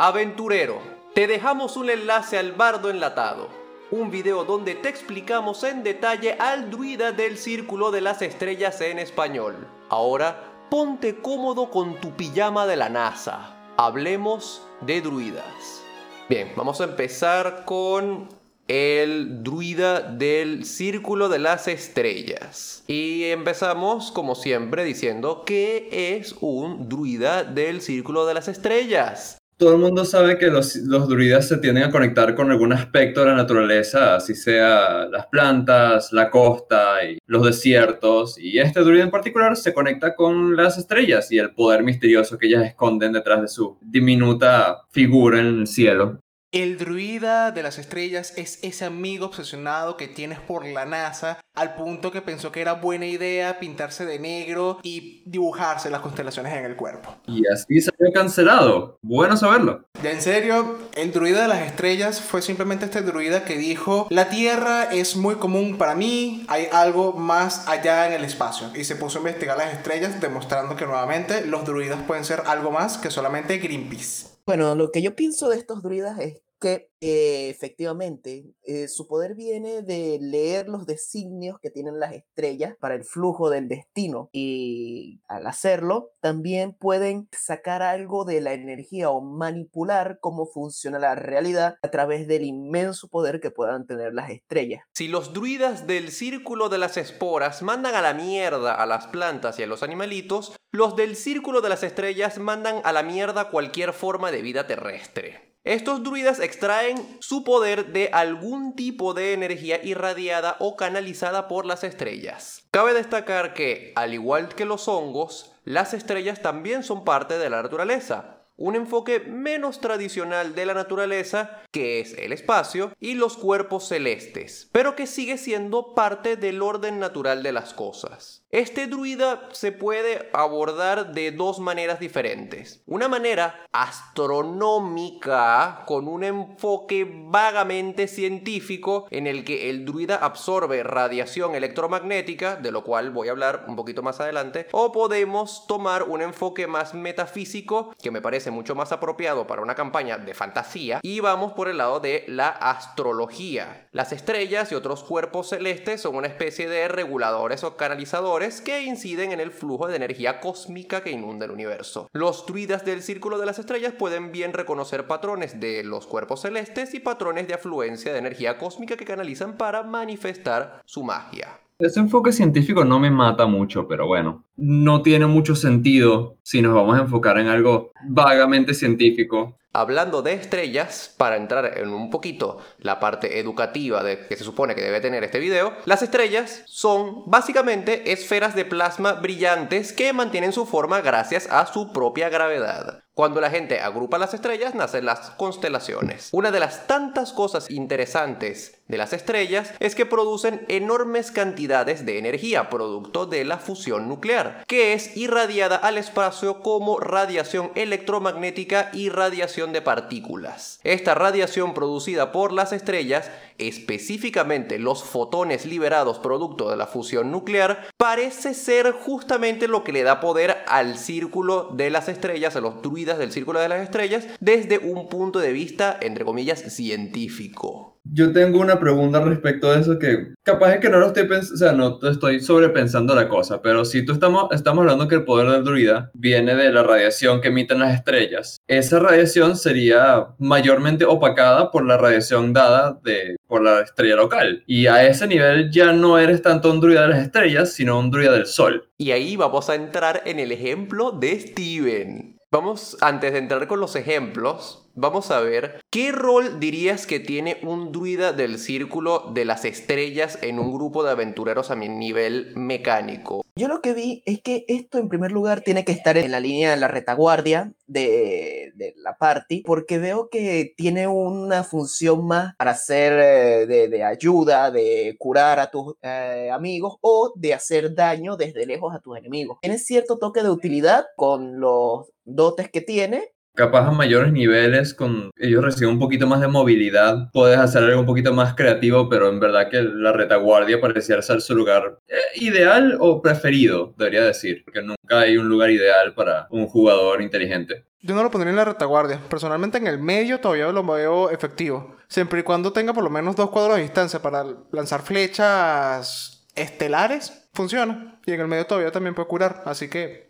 Aventurero, te dejamos un enlace al bardo enlatado, un video donde te explicamos en detalle al druida del Círculo de las Estrellas en español. Ahora, ponte cómodo con tu pijama de la NASA. Hablemos de druidas. Bien, vamos a empezar con el druida del Círculo de las Estrellas. Y empezamos, como siempre, diciendo que es un druida del Círculo de las Estrellas todo el mundo sabe que los, druidas se tienden a conectar con algún aspecto de la naturaleza, así sea las plantas, la costa y los desiertos. Y este druida en particular se conecta con las estrellas y el poder misterioso que ellas esconden detrás de su diminuta figura en el cielo. El druida de las estrellas es ese amigo obsesionado que tienes por la NASA al punto que pensó que era buena idea pintarse de negro y dibujarse las constelaciones en el cuerpo. Y así se había cancelado. Bueno saberlo. Ya en serio, el druida de las estrellas fue simplemente este druida que dijo, la Tierra es muy común para mí, hay algo más allá en el espacio. Y se puso a investigar las estrellas demostrando que nuevamente los druidas pueden ser algo más que solamente Greenpeace. Bueno, lo que yo pienso de estos druidas es que eh, efectivamente eh, su poder viene de leer los designios que tienen las estrellas para el flujo del destino y al hacerlo también pueden sacar algo de la energía o manipular cómo funciona la realidad a través del inmenso poder que puedan tener las estrellas. Si los druidas del círculo de las esporas mandan a la mierda a las plantas y a los animalitos, los del círculo de las estrellas mandan a la mierda cualquier forma de vida terrestre. Estos druidas extraen su poder de algún tipo de energía irradiada o canalizada por las estrellas. Cabe destacar que, al igual que los hongos, las estrellas también son parte de la naturaleza, un enfoque menos tradicional de la naturaleza, que es el espacio, y los cuerpos celestes, pero que sigue siendo parte del orden natural de las cosas. Este druida se puede abordar de dos maneras diferentes. Una manera astronómica, con un enfoque vagamente científico, en el que el druida absorbe radiación electromagnética, de lo cual voy a hablar un poquito más adelante, o podemos tomar un enfoque más metafísico, que me parece mucho más apropiado para una campaña de fantasía y vamos por el lado de la astrología. Las estrellas y otros cuerpos celestes son una especie de reguladores o canalizadores que inciden en el flujo de energía cósmica que inunda el universo. Los druidas del círculo de las estrellas pueden bien reconocer patrones de los cuerpos celestes y patrones de afluencia de energía cósmica que canalizan para manifestar su magia. Ese enfoque científico no me mata mucho, pero bueno, no tiene mucho sentido si nos vamos a enfocar en algo vagamente científico. Hablando de estrellas, para entrar en un poquito la parte educativa de que se supone que debe tener este video, las estrellas son básicamente esferas de plasma brillantes que mantienen su forma gracias a su propia gravedad. Cuando la gente agrupa las estrellas, nacen las constelaciones. Una de las tantas cosas interesantes de las estrellas es que producen enormes cantidades de energía, producto de la fusión nuclear, que es irradiada al espacio como radiación electromagnética y radiación de partículas. Esta radiación producida por las estrellas, específicamente los fotones liberados producto de la fusión nuclear, parece ser justamente lo que le da poder al círculo de las estrellas, a los druidas del Círculo de las Estrellas desde un punto de vista, entre comillas, científico. Yo tengo una pregunta respecto a eso que capaz es que no lo estoy pensando, o sea, no estoy sobrepensando la cosa, pero si tú estamos, estamos hablando que el poder del druida viene de la radiación que emiten las estrellas, esa radiación sería mayormente opacada por la radiación dada de, por la estrella local. Y a ese nivel ya no eres tanto un druida de las estrellas, sino un druida del sol. Y ahí vamos a entrar en el ejemplo de Steven. Vamos, antes de entrar con los ejemplos, vamos a ver qué rol dirías que tiene un druida del círculo de las estrellas en un grupo de aventureros a mi nivel mecánico. Yo lo que vi es que esto en primer lugar tiene que estar en la línea de la retaguardia de, la party, porque veo que tiene una función más para ser eh, de, ayuda, de curar a tus eh, amigos o de hacer daño desde lejos a tus enemigos. Tiene cierto toque de utilidad con los dotes que tiene capaz a mayores niveles, con ellos reciben un poquito más de movilidad, puedes hacer algo un poquito más creativo, pero en verdad que la retaguardia pareciera ser su lugar eh, ideal o preferido, debería decir, porque nunca hay un lugar ideal para un jugador inteligente. Yo no lo pondría en la retaguardia. Personalmente en el medio todavía lo veo efectivo. Siempre y cuando tenga por lo menos dos cuadros de distancia para lanzar flechas estelares, funciona. Y en el medio todavía también puede curar. Así que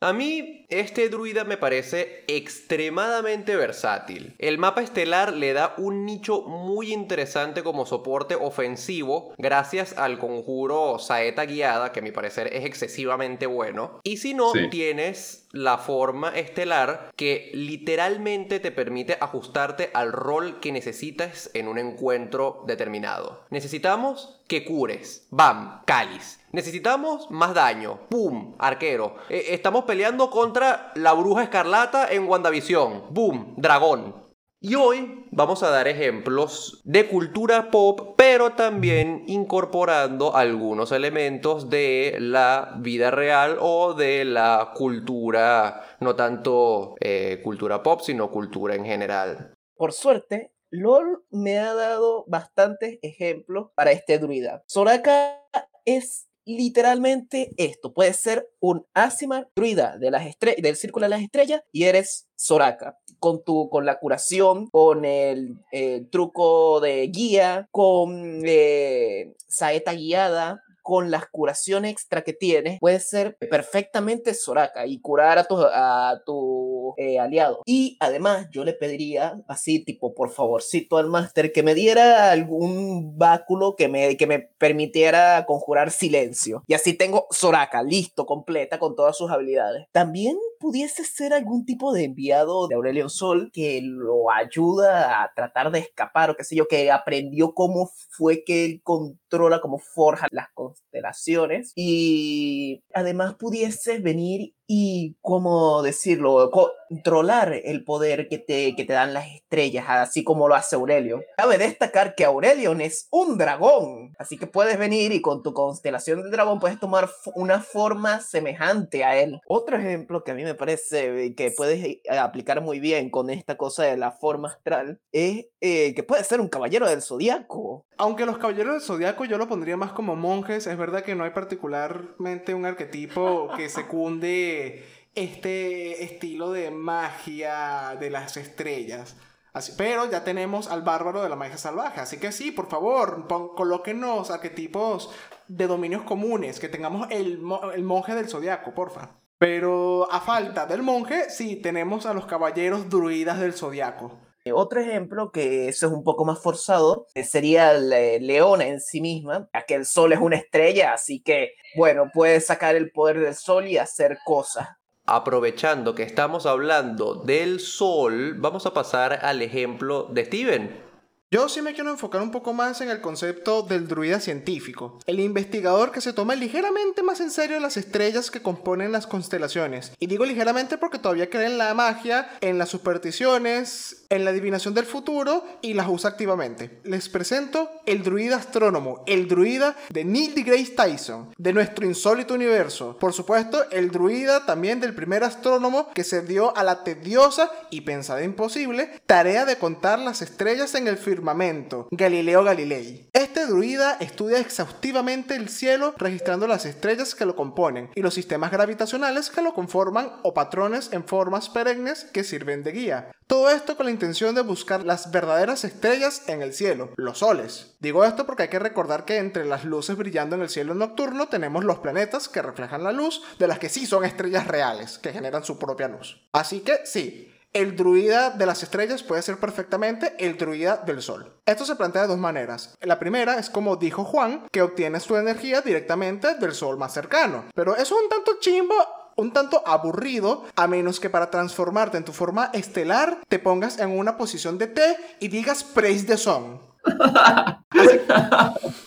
A mí, este druida me parece extremadamente versátil. El mapa estelar le da un nicho muy interesante como soporte ofensivo, gracias al conjuro Saeta Guiada, que a mi parecer es excesivamente bueno. Y si no, Sí. tienes la forma estelar que literalmente te permite ajustarte al rol que necesitas en un encuentro determinado. Necesitamos que cures. Bam, cáliz. Necesitamos más daño. Boom, arquero. Eh, estamos peleando contra la bruja escarlata en WandaVision. Boom, dragón. Y hoy vamos a dar ejemplos de cultura pop, pero también incorporando algunos elementos de la vida real o de la cultura, no tanto eh, cultura pop, sino cultura en general. Por suerte, LOL me ha dado bastantes ejemplos para este druida. Soraka es literalmente esto. Puede ser un Asimar druida de las del círculo de las estrellas y eres Soraka. Con, tu, con la curación, con el truco de guía, con eh, saeta guiada, con las curaciones extra que tienes, puedes ser perfectamente Soraka y curar a tu, a tu eh, aliado. Y además, yo le pediría, así, tipo, por favorcito al máster, que me diera algún báculo que me, que me permitiera conjurar silencio. Y así tengo Soraka, listo, completa, con todas sus habilidades. También pudiese ser algún tipo de enviado de Aurelion Sol que lo ayuda a tratar de escapar, o qué sé yo, que aprendió cómo fue que él controla, cómo forja las constelaciones. Y además pudiese venir y, ¿cómo decirlo?, controlar el poder que te, que te dan las estrellas, así como lo hace Aurelion. Cabe destacar que Aurelion es un dragón, así que puedes venir y con tu constelación del dragón puedes tomar una forma semejante a él. Otro ejemplo que a mí me parece que puedes eh, aplicar muy bien con esta cosa de la forma astral es eh, que puede ser un caballero del zodiaco. Aunque los caballeros del zodiaco yo lo pondría más como monjes, es verdad que no hay particularmente un arquetipo que secunde este estilo de magia de las estrellas. Así, pero ya tenemos al bárbaro de la magia salvaje. Así que sí, por favor, pon, colóquenos arquetipos de dominios comunes. Que tengamos el, el monje del zodiaco, porfa. Pero a falta del monje, sí, tenemos a los caballeros druidas del zodiaco. Eh, Otro ejemplo, que eso es un poco más forzado, eh, sería eh, Leona en sí misma, ya que el sol es una estrella, así que, bueno, puede sacar el poder del sol y hacer cosas. Aprovechando que estamos hablando del sol, vamos a pasar al ejemplo de Steven. Yo sí me quiero enfocar un poco más en el concepto del druida científico, el investigador que se toma ligeramente más en serio las estrellas que componen las constelaciones. Y digo ligeramente porque todavía cree en la magia, en las supersticiones, en la adivinación del futuro y las usa activamente. Les presento el druida astrónomo, el druida de Neil deGrasse Tyson, de nuestro insólito universo. Por supuesto, el druida también del primer astrónomo que se dio a la tediosa y pensada imposible tarea de contar las estrellas en el firmamento, Galileo Galilei. Este druida estudia exhaustivamente el cielo registrando las estrellas que lo componen y los sistemas gravitacionales que lo conforman o patrones en formas perennes que sirven de guía. Todo esto con la intención de buscar las verdaderas estrellas en el cielo, los soles. Digo esto porque hay que recordar que entre las luces brillando en el cielo nocturno tenemos los planetas que reflejan la luz de las que sí son estrellas reales, que generan su propia luz. Así que sí, el druida de las estrellas puede ser perfectamente el druida del sol. Esto se plantea de dos maneras. La primera es como dijo Juan, que obtienes tu energía directamente del sol más cercano. Pero eso es un tanto chimbo un tanto aburrido, a menos que para transformarte en tu forma estelar te pongas en una posición de T y digas Praise the Sun. Así,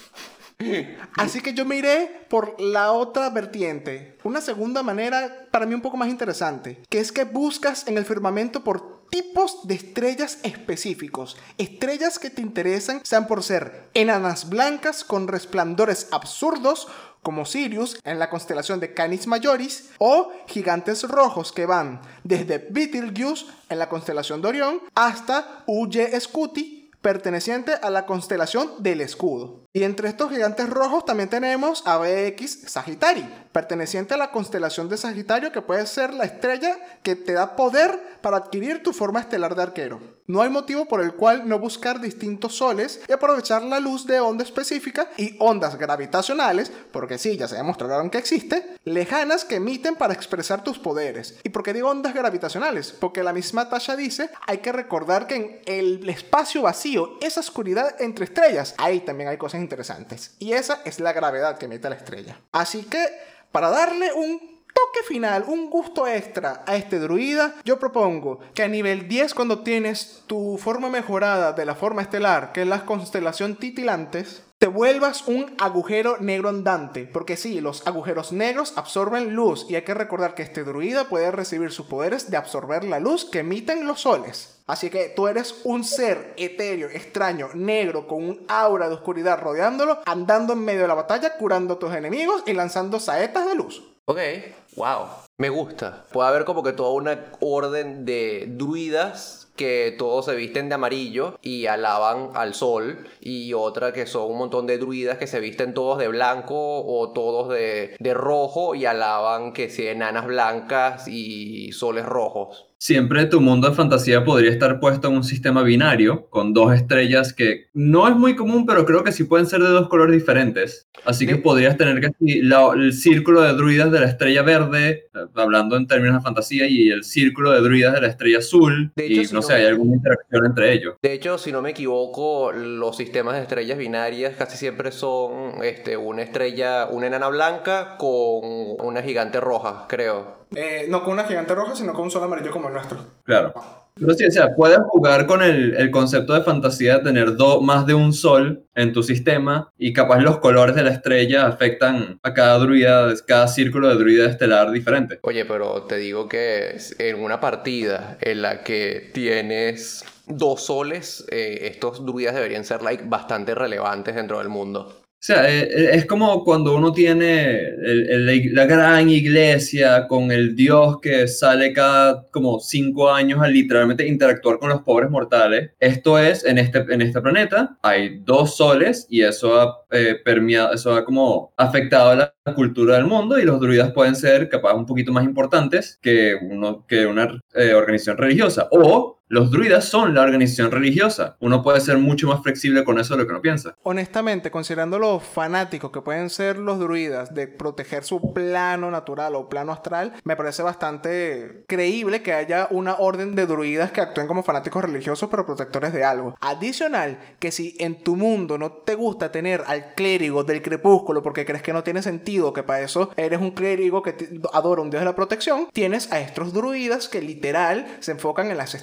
así que yo me iré por la otra vertiente, una segunda manera para mí un poco más interesante, que es que buscas en el firmamento por tipos de estrellas específicos, estrellas que te interesan sean por ser enanas blancas con resplandores absurdos, como Sirius en la constelación de Canis Majoris, o gigantes rojos que van desde Betelgeuse en la constelación de Orión hasta Uye Scuti perteneciente a la constelación del escudo. Y entre estos gigantes rojos también tenemos a BX Sagitari, perteneciente a la constelación de Sagitario, que puede ser la estrella que te da poder para adquirir tu forma estelar de arquero. No hay motivo por el cual no buscar distintos soles y aprovechar la luz de onda específica y ondas gravitacionales, porque sí, ya se demostraron que existe, lejanas que emiten para expresar tus poderes. ¿Y por qué digo ondas gravitacionales? Porque la misma Tasha dice, hay que recordar que en el espacio vacío, esa oscuridad entre estrellas, ahí también hay cosas interesantes. Y esa es la gravedad que emite la estrella. Así que, para darle un toque final, un gusto extra a este druida, yo propongo que a nivel 10 cuando tienes tu forma mejorada de la forma estelar, que es la constelación titilantes, te vuelvas un agujero negro andante, porque sí, los agujeros negros absorben luz y hay que recordar que este druida puede recibir sus poderes de absorber la luz que emiten los soles. Así que tú eres un ser etéreo, extraño, negro, con un aura de oscuridad rodeándolo, andando en medio de la batalla, curando a tus enemigos y lanzando saetas de luz. Ok, wow. Me gusta. Puede haber como que toda una orden de druidas que todos se visten de amarillo y alaban al sol y otra que son un montón de druidas que se visten todos de blanco o todos de, de rojo y alaban que si enanas blancas y soles rojos. Siempre tu mundo de fantasía podría estar puesto en un sistema binario con dos estrellas que no es muy común, pero creo que sí pueden ser de dos colores diferentes. Así que podrías tener que la- el círculo de druidas de la estrella verde, eh, hablando en términos de fantasía, y el círculo de druidas de la estrella azul. De hecho, y si no no- sé, hay alguna interacción entre ellos. De hecho, si no me equivoco, los sistemas de estrellas binarias casi siempre son este, una estrella, una enana blanca con una gigante roja, creo. Eh, no con una gigante roja, sino con un sol amarillo como el nuestro. Claro. Pero sí, o sea, puedes jugar con el, el concepto de fantasía de tener do- más de un sol en tu sistema y capaz los colores de la estrella afectan a cada druida, cada círculo de druida estelar diferente. Oye, pero te digo que en una partida en la que tienes dos soles, eh, estos druidas deberían ser like, bastante relevantes dentro del mundo. O sea, eh, eh, es como cuando uno tiene el- el- la gran iglesia con el dios que sale cada como cinco años a literalmente interactuar con los pobres mortales. Esto es, en este, en este planeta hay dos soles y eso ha eh, permeado, eso ha como afectado la cultura del mundo y los druidas pueden ser capaz un poquito más importantes que, uno, que una eh, organización religiosa. O los druidas son la organización religiosa. Uno puede ser mucho más flexible con eso de lo que uno piensa. Honestamente, considerando los fanáticos que pueden ser los druidas de proteger su plano natural o plano astral, me parece bastante creíble que haya una orden de druidas que actúen como fanáticos religiosos pero protectores de algo. Adicional, que si en tu mundo no te gusta tener al clérigo del crepúsculo porque crees que no tiene sentido, que para eso eres un clérigo que adora un dios de la protección, tienes a estos druidas que literal se enfocan en las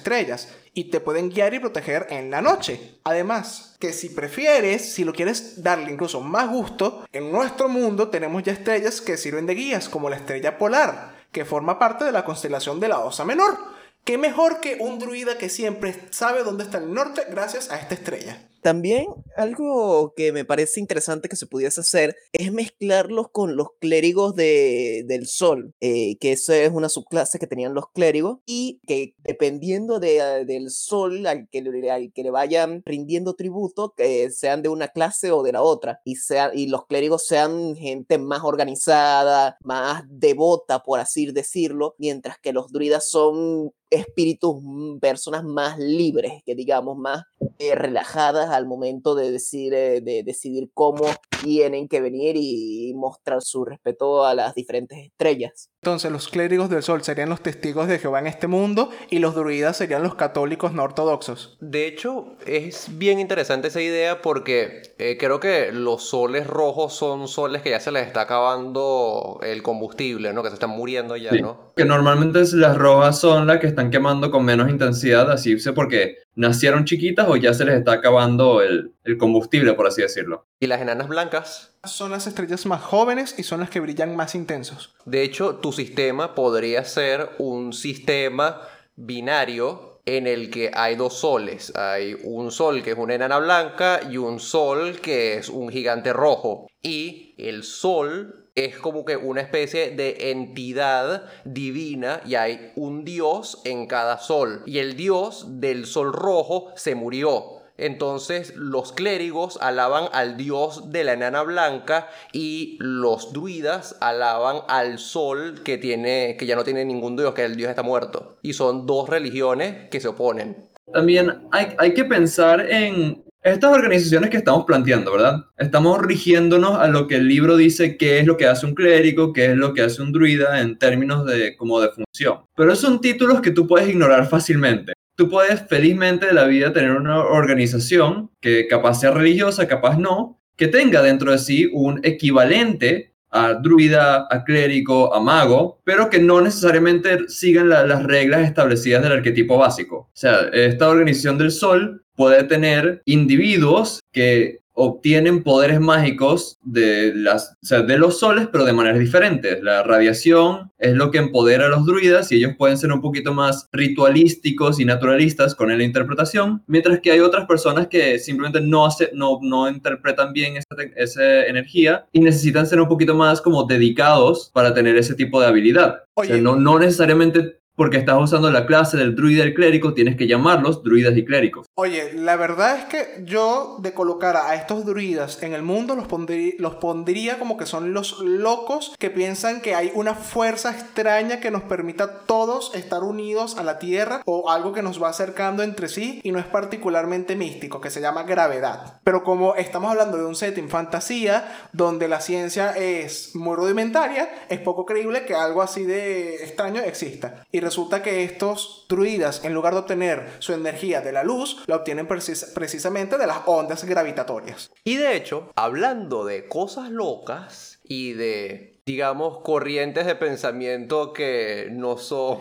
y te pueden guiar y proteger en la noche. Además, que si prefieres, si lo quieres darle incluso más gusto, en nuestro mundo tenemos ya estrellas que sirven de guías, como la estrella polar, que forma parte de la constelación de la Osa Menor. ¿Qué mejor que un druida que siempre sabe dónde está el norte gracias a esta estrella? También algo que me parece interesante que se pudiese hacer es mezclarlos con los clérigos de, del sol, eh, que esa es una subclase que tenían los clérigos y que dependiendo de, ah, del sol al que, al que le vayan rindiendo tributo, que sean de una clase o de la otra, y, sea, y los clérigos sean gente más organizada, más devota, por así decirlo, mientras que los druidas son espíritus, mm, personas más libres, que digamos, más eh, relajadas al momento de decir, eh, de decidir cómo tienen que venir y mostrar su respeto a las diferentes estrellas. Entonces los clérigos del sol serían los testigos de Jehová en este mundo y los druidas serían los católicos no ortodoxos. De hecho, es bien interesante esa idea porque eh, creo que los soles rojos son soles que ya se les está acabando el combustible, ¿no? Que se están muriendo ya, Sí. ¿no? Que normalmente las rojas son las que están quemando con menos intensidad, así sé porque nacieron chiquitas o ya se les está acabando el, el combustible, por así decirlo. Y las enanas blancas, Son las estrellas más jóvenes y son las que brillan más intensos. de hecho, tu sistema podría ser un sistema binario en el que hay dos soles. Hay un sol que es una enana blanca y un sol que es un gigante rojo. Y el sol es como que una especie de entidad divina y hay un dios en cada sol. Y el dios del sol rojo se murió. Entonces los clérigos alaban al dios de la enana blanca y los druidas alaban al sol que tiene que ya no tiene ningún dios, que el dios está muerto. Y son dos religiones que se oponen. También hay, hay que pensar en estas organizaciones que estamos planteando, ¿verdad? Estamos rigiéndonos a lo que el libro dice qué es lo que hace un clérigo, qué es lo que hace un druida en términos de como de función. Pero son títulos que tú puedes ignorar fácilmente tú puedes felizmente de la vida tener una organización que capaz sea religiosa, capaz no, que tenga dentro de sí un equivalente a druida, a clérigo, a mago, pero que no necesariamente sigan las reglas establecidas del arquetipo básico. O sea, esta organización del sol puede tener individuos que obtienen poderes mágicos de, las, de los soles, pero de maneras diferentes. La radiación es lo que empodera a los druidas y ellos pueden ser un poquito más ritualísticos y naturalistas con la interpretación, mientras que hay otras personas que simplemente no, hace, no, no interpretan bien esa, esa energía y necesitan ser un poquito más como dedicados para tener ese tipo de habilidad. no, no necesariamente porque estás usando la clase del druida y el clérigo, tienes que llamarlos druidas y clérigos. Oye, la verdad es que yo de colocar a estos druidas en el mundo los pondría, como que son los locos que piensan que hay una fuerza extraña que nos permita todos estar unidos a la Tierra o algo que nos va acercando entre sí y no es particularmente místico, que se llama gravedad. Pero como estamos hablando de un setting fantasía donde la ciencia es muy rudimentaria, es poco creíble que algo así de extraño exista. Resulta que estos druidas, en lugar de obtener su energía de la luz, la obtienen precisamente de las ondas gravitatorias. Y de hecho, hablando de cosas locas y de digamos, corrientes de pensamiento que no son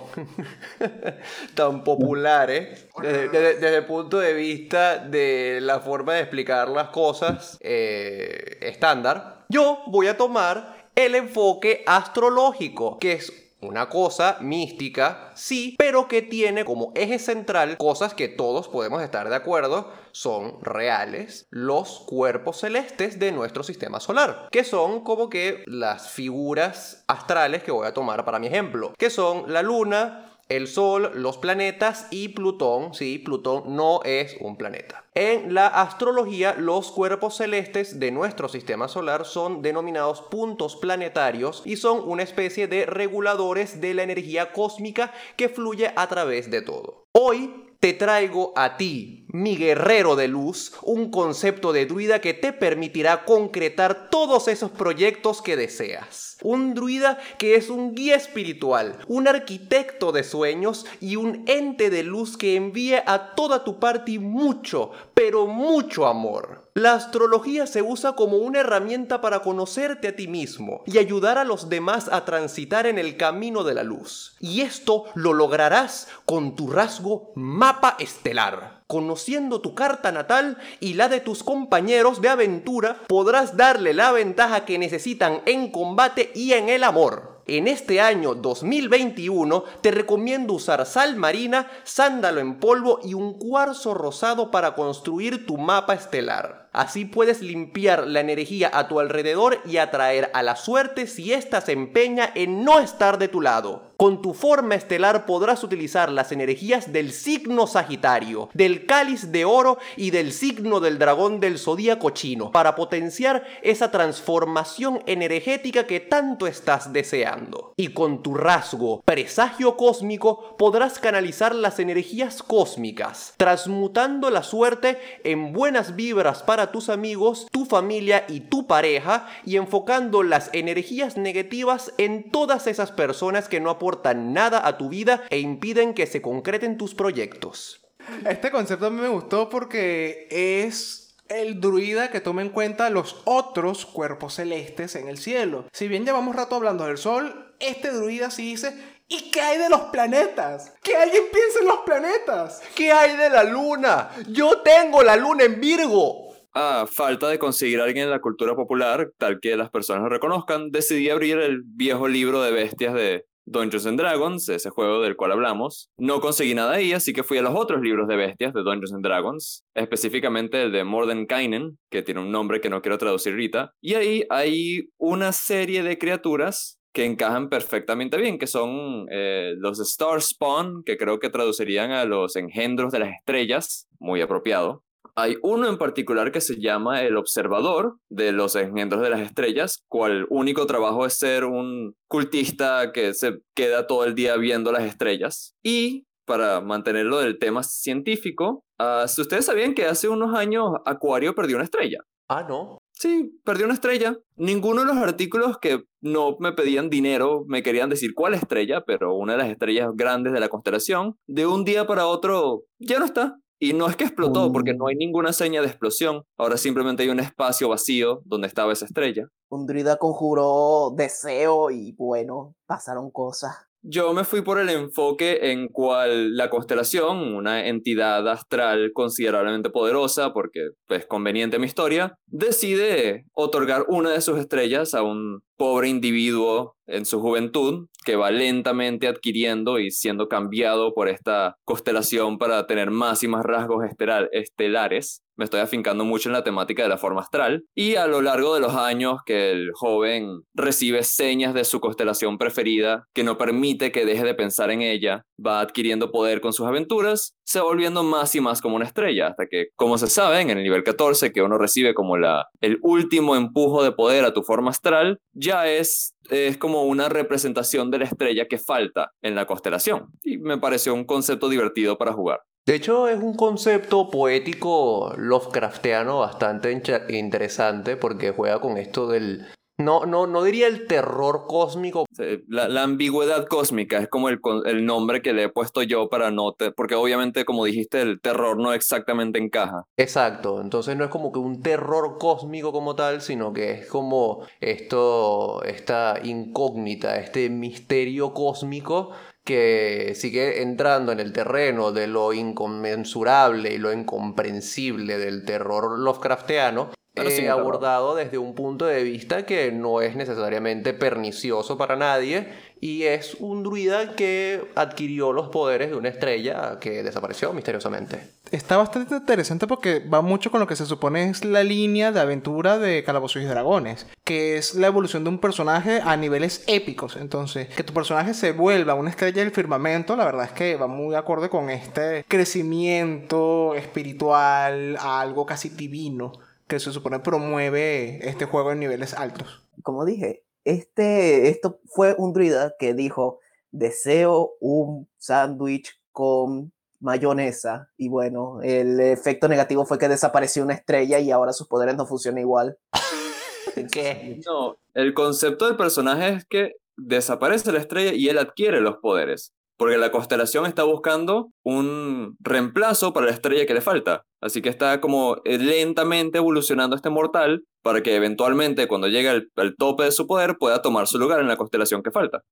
tan populares desde, el punto de vista de la forma de explicar las cosas eh, estándar, yo voy a tomar el enfoque astrológico, que es una cosa mística, sí, pero que tiene como eje central cosas que todos podemos estar de acuerdo son reales, los cuerpos celestes de nuestro sistema solar, que son como que las figuras astrales que voy a tomar para mi ejemplo, que son la luna, el Sol, los planetas y Plutón. Sí, Plutón no es un planeta. En la astrología, los cuerpos celestes de nuestro sistema solar son denominados puntos planetarios y son una especie de reguladores de la energía cósmica que fluye a través de todo. Hoy te traigo a ti, mi guerrero de luz, un concepto de druida que te permitirá concretar todos esos proyectos que deseas. Un druida que es un guía espiritual, un arquitecto de sueños y un ente de luz que envía a toda tu party mucho, pero mucho amor. La astrología se usa como una herramienta para conocerte a ti mismo y ayudar a los demás a transitar en el camino de la luz. Y esto lo lograrás con tu rasgo mapa estelar. Conociendo tu carta natal y la de tus compañeros de aventura, podrás darle la ventaja que necesitan en combate y en el amor. En este año 2021 te recomiendo usar sal marina, sándalo en polvo y un cuarzo rosado para construir tu mapa estelar. Así puedes limpiar la energía a tu alrededor y atraer a la suerte si ésta se empeña en no estar de tu lado. Con tu forma estelar podrás utilizar las energías del signo Sagitario, del cáliz de oro y del signo del dragón del zodíaco chino para potenciar esa transformación energética que tanto estás deseando. Y con tu rasgo presagio cósmico podrás canalizar las energías cósmicas, transmutando la suerte en buenas vibras para tus amigos, tu familia y tu pareja y enfocando las energías negativas en todas esas personas que no aportan nada a tu vida e impiden que se concreten tus proyectos. Este concepto a mí me gustó porque es el druida que toma en cuenta los otros cuerpos celestes en el cielo. Si bien llevamos rato hablando del sol, este druida sí dice, ¿y qué hay de los planetas? Que alguien piense en los planetas. ¿Qué hay de la luna? Yo tengo la luna en Virgo. Ah, falta de conseguir a alguien en la cultura popular, tal que las personas lo reconozcan, decidí abrir el viejo libro de bestias de Dungeons and Dragons, ese juego del cual hablamos. No conseguí nada ahí, así que fui a los otros libros de bestias de Dungeons and Dragons, específicamente el de Mordenkainen, que tiene un nombre que no quiero traducir ahorita. Y ahí hay una serie de criaturas que encajan perfectamente bien, que son eh, los Star Spawn, que creo que traducirían a los engendros de las estrellas, muy apropiado. Hay uno en particular que se llama el observador de los engendros de las estrellas, cual único trabajo es ser un cultista que se queda todo el día viendo las estrellas. Y para mantenerlo del tema científico, uh, si ustedes sabían que hace unos años Acuario perdió una estrella. Ah, no. Sí, perdió una estrella. Ninguno de los artículos que no me pedían dinero me querían decir cuál estrella, pero una de las estrellas grandes de la constelación, de un día para otro, ya no está. Y no es que explotó, porque no hay ninguna seña de explosión. Ahora simplemente hay un espacio vacío donde estaba esa estrella. Un druida conjuró deseo y bueno, pasaron cosas. Yo me fui por el enfoque en cual la constelación, una entidad astral considerablemente poderosa, porque es conveniente mi historia, decide otorgar una de sus estrellas a un pobre individuo en su juventud que va lentamente adquiriendo y siendo cambiado por esta constelación para tener más y más rasgos estelares. Me estoy afincando mucho en la temática de la forma astral y a lo largo de los años que el joven recibe señas de su constelación preferida que no permite que deje de pensar en ella, va adquiriendo poder con sus aventuras, se va volviendo más y más como una estrella hasta que, como se sabe, en el nivel 14 que uno recibe como la, el último empujo de poder a tu forma astral, ya es es como una representación de la estrella que falta en la constelación. Y me pareció un concepto divertido para jugar. De hecho, es un concepto poético Lovecraftiano bastante interesante porque juega con esto del no, no, no diría el terror cósmico. La, ambigüedad cósmica es como el, el, nombre que le he puesto yo para no... porque obviamente, como dijiste, el terror no exactamente encaja. Exacto, entonces no es como que un terror cósmico como tal, sino que es como esto, esta incógnita, este misterio cósmico que sigue entrando en el terreno de lo inconmensurable y lo incomprensible del terror Lovecraftiano eh, abordado desde un punto de vista que no es necesariamente pernicioso para nadie y es un druida que adquirió los poderes de una estrella que desapareció misteriosamente. Está bastante interesante porque va mucho con lo que se supone es la línea de aventura de Calabozos y Dragones, que es la evolución de un personaje a niveles épicos. Entonces, que tu personaje se vuelva una estrella del firmamento, la verdad es que va muy acorde con este crecimiento espiritual a algo casi divino que se supone promueve este juego en niveles altos. Como dije, este, esto fue un druida que dijo, deseo un sándwich con mayonesa y bueno, el efecto negativo fue que desapareció una estrella y ahora sus poderes no funcionan igual. ¿Qué? No, el concepto del personaje es que desaparece la estrella y él adquiere los poderes porque la constelación está buscando un reemplazo para la estrella que le falta. Así que está como eh, lentamente evolucionando este mortal para que eventualmente cuando llegue al, tope de su poder pueda tomar su lugar en la constelación que falta.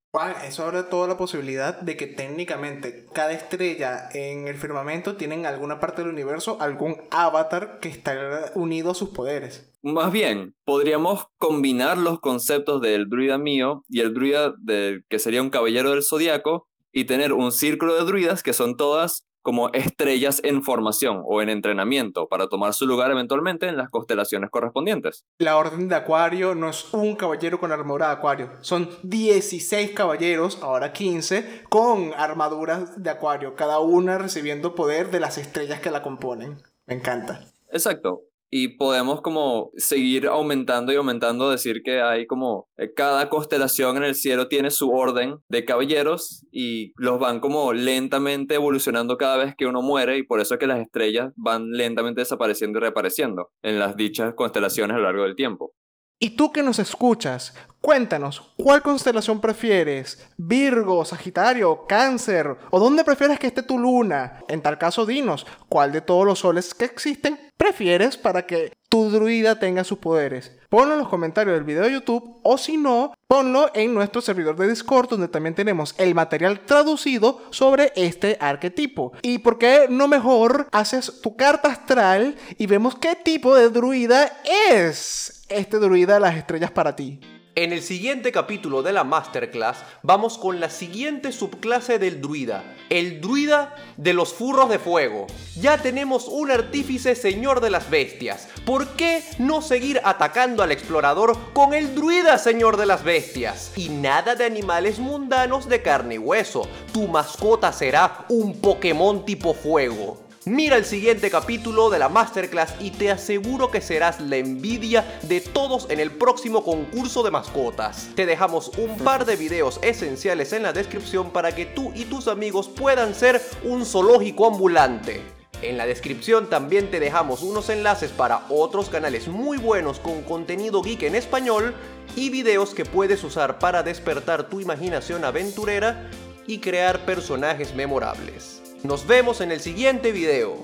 eso abre toda la posibilidad de que técnicamente cada estrella en el firmamento tiene alguna parte del universo algún avatar que está unido a sus poderes. Más bien, podríamos combinar los conceptos del druida mío y el druida del que sería un caballero del zodiaco y tener un círculo de druidas que son todas como estrellas en formación o en entrenamiento para tomar su lugar eventualmente en las constelaciones correspondientes. La orden de Acuario no es un caballero con armadura de Acuario, son 16 caballeros, ahora 15, con armaduras de Acuario, cada una recibiendo poder de las estrellas que la componen. Me encanta. Exacto y podemos como seguir aumentando y aumentando, decir que hay como eh, cada constelación en el cielo tiene su orden de caballeros y los van como lentamente evolucionando cada vez que uno muere y por eso es que las estrellas van lentamente desapareciendo y reapareciendo en las dichas constelaciones a lo largo del tiempo. Y tú que nos escuchas, cuéntanos, ¿cuál constelación prefieres? ¿Virgo, Sagitario, Cáncer? ¿O dónde prefieres que esté tu luna? En tal caso, dinos, ¿cuál de todos los soles que existen prefieres para que tu druida tenga sus poderes? Ponlo en los comentarios del video de YouTube o si no, ponlo en nuestro servidor de Discord donde también tenemos el material traducido sobre este arquetipo. ¿Y por qué no mejor haces tu carta astral y vemos qué tipo de druida es? este druida de las estrellas para ti. En el siguiente capítulo de la Masterclass vamos con la siguiente subclase del druida, el druida de los furros de fuego. Ya tenemos un artífice señor de las bestias. ¿Por qué no seguir atacando al explorador con el druida señor de las bestias? Y nada de animales mundanos de carne y hueso. Tu mascota será un Pokémon tipo fuego. Mira el siguiente capítulo de la Masterclass y te aseguro que serás la envidia de todos en el próximo concurso de mascotas. Te dejamos un par de videos esenciales en la descripción para que tú y tus amigos puedan ser un zoológico ambulante. En la descripción también te dejamos unos enlaces para otros canales muy buenos con contenido geek en español y videos que puedes usar para despertar tu imaginación aventurera y crear personajes memorables. Nos vemos en el siguiente video.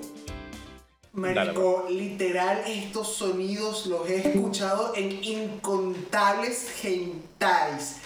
Marico, literal, estos sonidos los he escuchado en incontables hentais.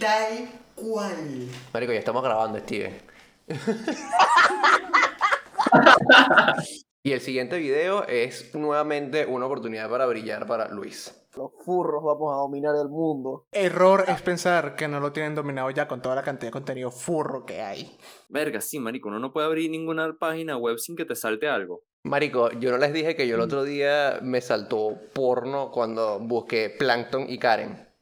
Tal cual. Marico, ya estamos grabando, Steven. y el siguiente video es nuevamente una oportunidad para brillar para Luis. Los furros vamos a dominar el mundo. Error es pensar que no lo tienen dominado ya con toda la cantidad de contenido furro que hay. Verga, sí, marico, uno no puede abrir ninguna página web sin que te salte algo. Marico, yo no les dije que yo el otro día me saltó porno cuando busqué Plankton y Karen.